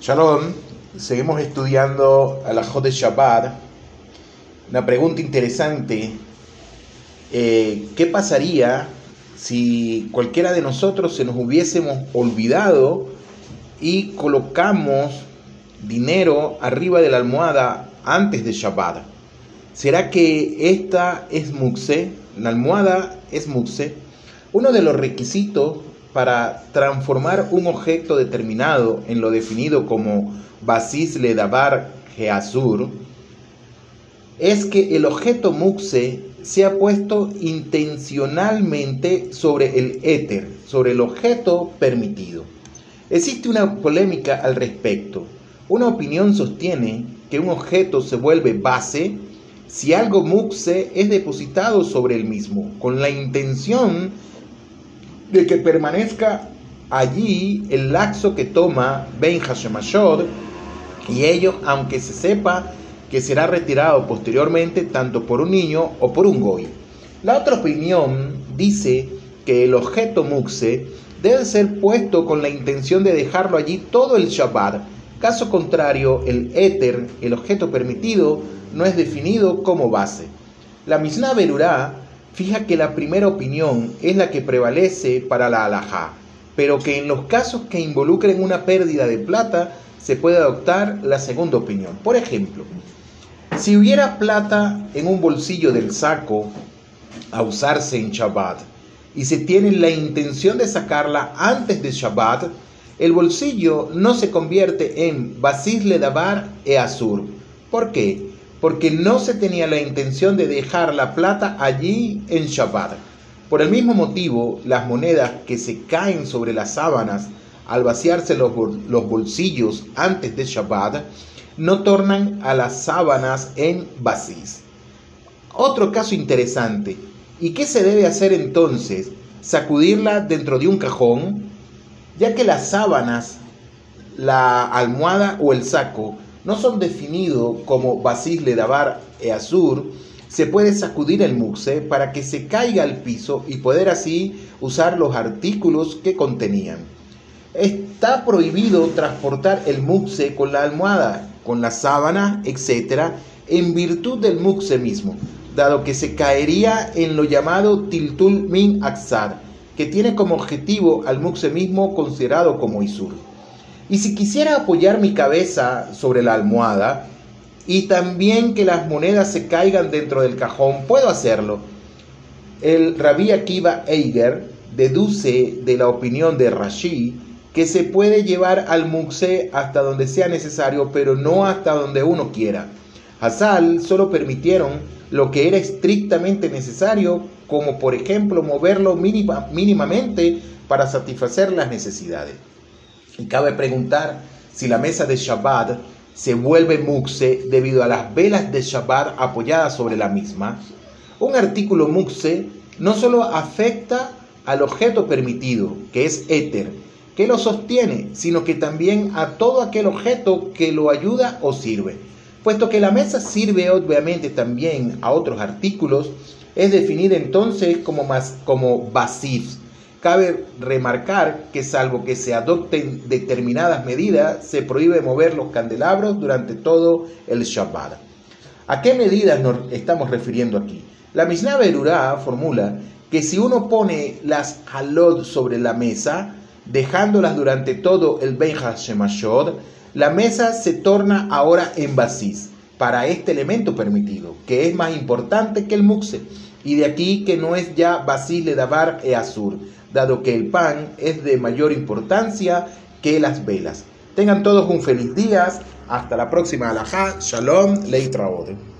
Shalom, seguimos estudiando a la de Shabbat. Una pregunta interesante, eh, ¿qué pasaría si cualquiera de nosotros se nos hubiésemos olvidado y colocamos dinero arriba de la almohada antes de Shabbat? ¿Será que esta es muxe? La almohada es muxe. Uno de los requisitos para transformar un objeto determinado en lo definido como basis ledabar geazur es que el objeto muxe sea puesto intencionalmente sobre el éter, sobre el objeto permitido. Existe una polémica al respecto. Una opinión sostiene que un objeto se vuelve base si algo muxe es depositado sobre el mismo, con la intención de que permanezca allí el laxo que toma Ben Hashemashod, y ello aunque se sepa que será retirado posteriormente tanto por un niño o por un goy. La otra opinión dice que el objeto muxe debe ser puesto con la intención de dejarlo allí todo el Shabbat. Caso contrario, el éter, el objeto permitido, no es definido como base. La Mishnah Berurá fija que la primera opinión es la que prevalece para la alajá, pero que en los casos que involucren una pérdida de plata se puede adoptar la segunda opinión. Por ejemplo, si hubiera plata en un bolsillo del saco a usarse en Shabbat y se tiene la intención de sacarla antes de Shabbat, el bolsillo no se convierte en Basisle Dabar e Azur. ¿Por qué? Porque no se tenía la intención de dejar la plata allí en Shabbat. Por el mismo motivo, las monedas que se caen sobre las sábanas al vaciarse los, bolsillos antes de Shabbat no tornan a las sábanas en basis. Otro caso interesante. ¿Y qué se debe hacer entonces? ¿Sacudirla dentro de un cajón? Ya que las sábanas, la almohada o el saco no son definidos como Basile Dabar e Azur, se puede sacudir el muxe para que se caiga al piso y poder así usar los artículos que contenían. Está prohibido transportar el muxe con la almohada, con la sábana, etc., en virtud del muxe mismo, dado que se caería en lo llamado tiltul min aksad, que tiene como objetivo al muxe mismo considerado como isur. Y si quisiera apoyar mi cabeza sobre la almohada y también que las monedas se caigan dentro del cajón, puedo hacerlo. El rabí Akiva Eiger deduce de la opinión de Rashi que se puede llevar al muxe hasta donde sea necesario, pero no hasta donde uno quiera. Hazal solo permitieron lo que era estrictamente necesario, como por ejemplo moverlo mínimamente para satisfacer las necesidades. Y cabe preguntar si la mesa de Shabbat se vuelve muxe debido a las velas de Shabbat apoyadas sobre la misma. Un artículo muxe no solo afecta al objeto permitido, que es éter, que lo sostiene, sino que también a todo aquel objeto que lo ayuda o sirve. Puesto que la mesa sirve obviamente también a otros artículos, es definida entonces como, más, como basif, Cabe remarcar que salvo que se adopten determinadas medidas, se prohíbe mover los candelabros durante todo el Shabbat. ¿A qué medidas nos estamos refiriendo aquí? La Mishnah Berurá formula que si uno pone las halod sobre la mesa, dejándolas durante todo el Ben Shemashod, la mesa se torna ahora en basis para este elemento permitido, que es más importante que el muxe, y de aquí que no es ya basis le davar e azur, dado que el pan es de mayor importancia que las velas. Tengan todos un feliz día. Hasta la próxima alajá. Shalom. Leitraode.